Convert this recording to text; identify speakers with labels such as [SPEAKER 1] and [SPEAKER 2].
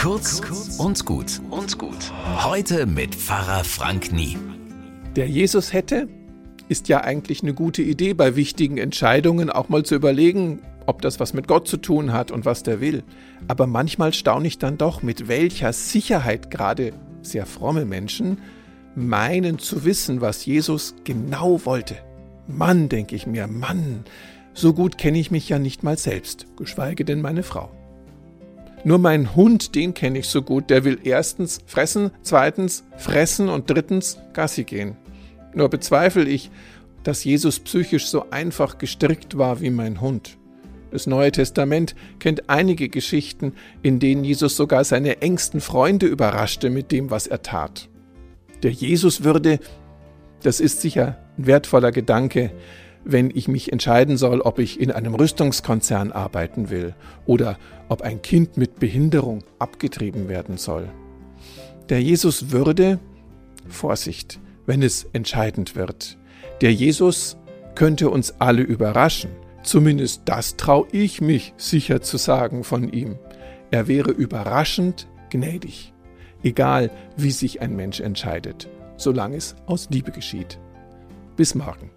[SPEAKER 1] Kurz und gut und gut. Heute mit Pfarrer Frank Nie.
[SPEAKER 2] Der Jesus hätte, ist ja eigentlich eine gute Idee, bei wichtigen Entscheidungen auch mal zu überlegen, ob das was mit Gott zu tun hat und was der will. Aber manchmal staune ich dann doch, mit welcher Sicherheit gerade sehr fromme Menschen meinen zu wissen, was Jesus genau wollte. Mann, denke ich mir, Mann, so gut kenne ich mich ja nicht mal selbst, geschweige denn meine Frau. Nur mein Hund, den kenne ich so gut, der will erstens fressen, zweitens fressen und drittens Gassi gehen. Nur bezweifle ich, dass Jesus psychisch so einfach gestrickt war wie mein Hund. Das Neue Testament kennt einige Geschichten, in denen Jesus sogar seine engsten Freunde überraschte mit dem, was er tat. Der Jesus würde, das ist sicher ein wertvoller Gedanke, wenn ich mich entscheiden soll, ob ich in einem Rüstungskonzern arbeiten will oder ob ein Kind mit Behinderung abgetrieben werden soll. Der Jesus würde, Vorsicht, wenn es entscheidend wird, der Jesus könnte uns alle überraschen, zumindest das traue ich mich sicher zu sagen von ihm. Er wäre überraschend gnädig, egal wie sich ein Mensch entscheidet, solange es aus Liebe geschieht. Bis morgen.